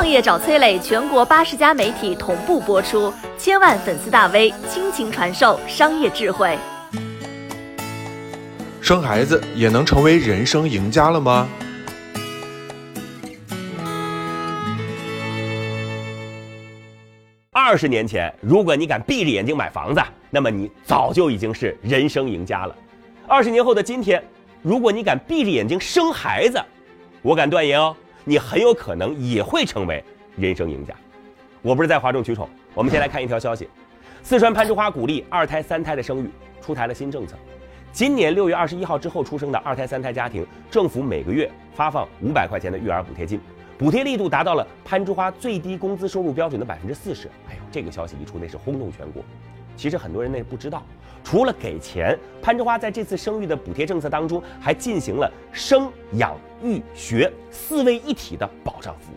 创业找崔磊，全国八十家媒体同步播出，千万粉丝大 V 倾情传授商业智慧。生孩子也能成为人生赢家了吗？二十年前，如果你敢闭着眼睛买房子，那么你早就已经是人生赢家了。二十年后的今天，如果你敢闭着眼睛生孩子，我敢断言哦，你很有可能也会成为人生赢家。我不是在哗众取宠，我们先来看一条消息：四川攀枝花鼓励二胎、三胎的生育，出台了新政策。今年六月二十一号之后出生的二胎、三胎家庭，政府每个月发放五百块钱的育儿补贴金。补贴力度达到了攀枝花最低工资收入标准的百分之四十。哎呦，这个消息一出，那是轰动全国。其实很多人那不知道，除了给钱，攀枝花在这次生育的补贴政策当中，还进行了生养育学四位一体的保障服务。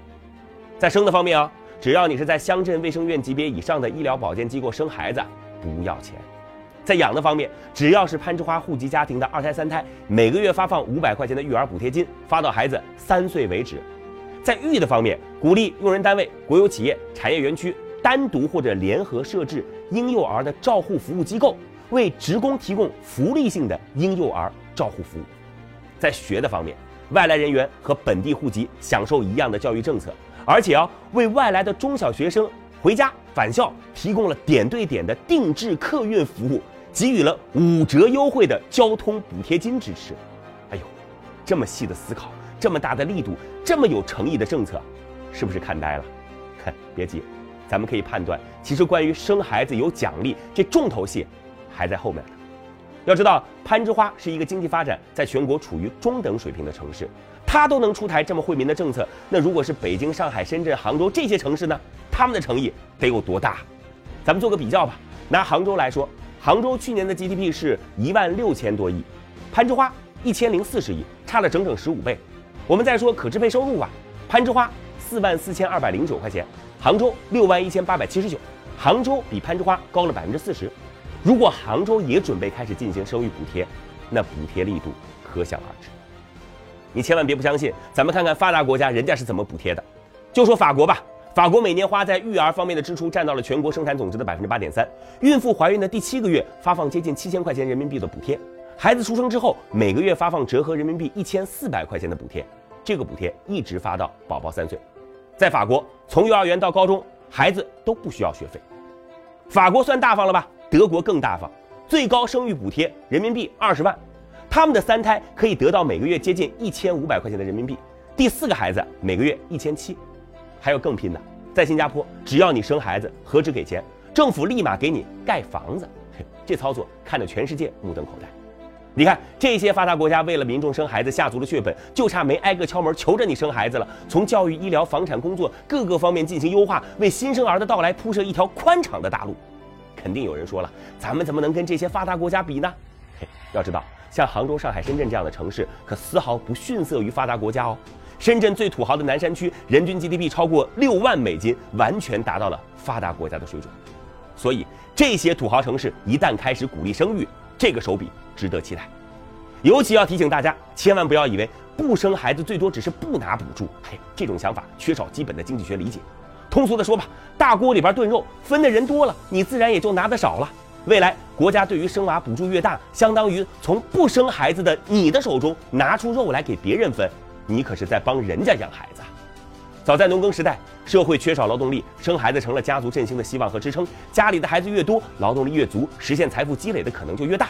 在生的方面啊，只要你是在乡镇卫生院级别以上的医疗保健机构生孩子，不要钱；在养的方面，只要是攀枝花户籍家庭的二胎、三胎，每个月发放五百块钱的育儿补贴金，发到孩子三岁为止。在育的方面，鼓励用人单位、国有企业、产业园区单独或者联合设置婴幼儿的照护服务机构，为职工提供福利性的婴幼儿照护服务。在学的方面，外来人员和本地户籍享受一样的教育政策，而且啊，为外来的中小学生回家返校提供了点对点的定制客运服务，给予了五折优惠的交通补贴金支持。哎呦，这么细的思考。这么大的力度，这么有诚意的政策，是不是看呆了？哼，别急，咱们可以判断，其实关于生孩子有奖励，这重头戏还在后面呢。要知道，攀枝花是一个经济发展在全国处于中等水平的城市，它都能出台这么惠民的政策，那如果是北京、上海、深圳、杭州这些城市呢？他们的诚意得有多大？咱们做个比较吧。拿杭州来说，杭州去年的 GDP 是一万六千多亿，攀枝花一千零四十亿，差了整整十五倍。我们再说可支配收入吧，攀枝花四万四千二百零九块钱，杭州六万一千八百七十九，杭州比攀枝花高了百分之四十。如果杭州也准备开始进行生育补贴，那补贴力度可想而知。你千万别不相信，咱们看看发达国家人家是怎么补贴的。就说法国吧，法国每年花在育儿方面的支出占到了全国生产总值的百分之八点三，孕妇怀孕的第七个月发放接近七千块钱人民币的补贴。孩子出生之后，每个月发放折合人民币一千四百块钱的补贴，这个补贴一直发到宝宝三岁。在法国，从幼儿园到高中，孩子都不需要学费。法国算大方了吧？德国更大方，最高生育补贴人民币二十万，他们的三胎可以得到每个月接近一千五百块钱的人民币，第四个孩子每个月一千七。还有更拼的，在新加坡，只要你生孩子，何止给钱，政府立马给你盖房子。这操作看得全世界目瞪口呆。你看，这些发达国家为了民众生孩子下足了血本，就差没挨个敲门求着你生孩子了。从教育、医疗、房产、工作各个方面进行优化，为新生儿的到来铺设一条宽敞的大路。肯定有人说了，咱们怎么能跟这些发达国家比呢？嘿，要知道，像杭州、上海、深圳这样的城市，可丝毫不逊色于发达国家哦。深圳最土豪的南山区，人均 GDP 超过六万美金，完全达到了发达国家的水准。所以，这些土豪城市一旦开始鼓励生育，这个手笔值得期待，尤其要提醒大家，千万不要以为不生孩子最多只是不拿补助，嘿，这种想法缺少基本的经济学理解。通俗的说吧，大锅里边炖肉，分的人多了，你自然也就拿的少了。未来国家对于生娃补助越大，相当于从不生孩子的你的手中拿出肉来给别人分，你可是在帮人家养孩子。早在农耕时代，社会缺少劳动力，生孩子成了家族振兴的希望和支撑。家里的孩子越多，劳动力越足，实现财富积累的可能就越大。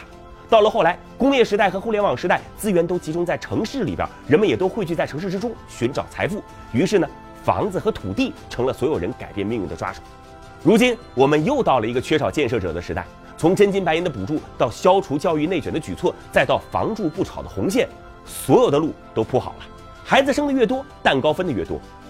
到了后来，工业时代和互联网时代，资源都集中在城市里边，人们也都汇聚在城市之中寻找财富。于是呢，房子和土地成了所有人改变命运的抓手。如今，我们又到了一个缺少建设者的时代。从真金白银的补助，到消除教育内卷的举措，再到房住不炒的红线，所有的路都铺好了。孩子生的越多，蛋糕分的越多。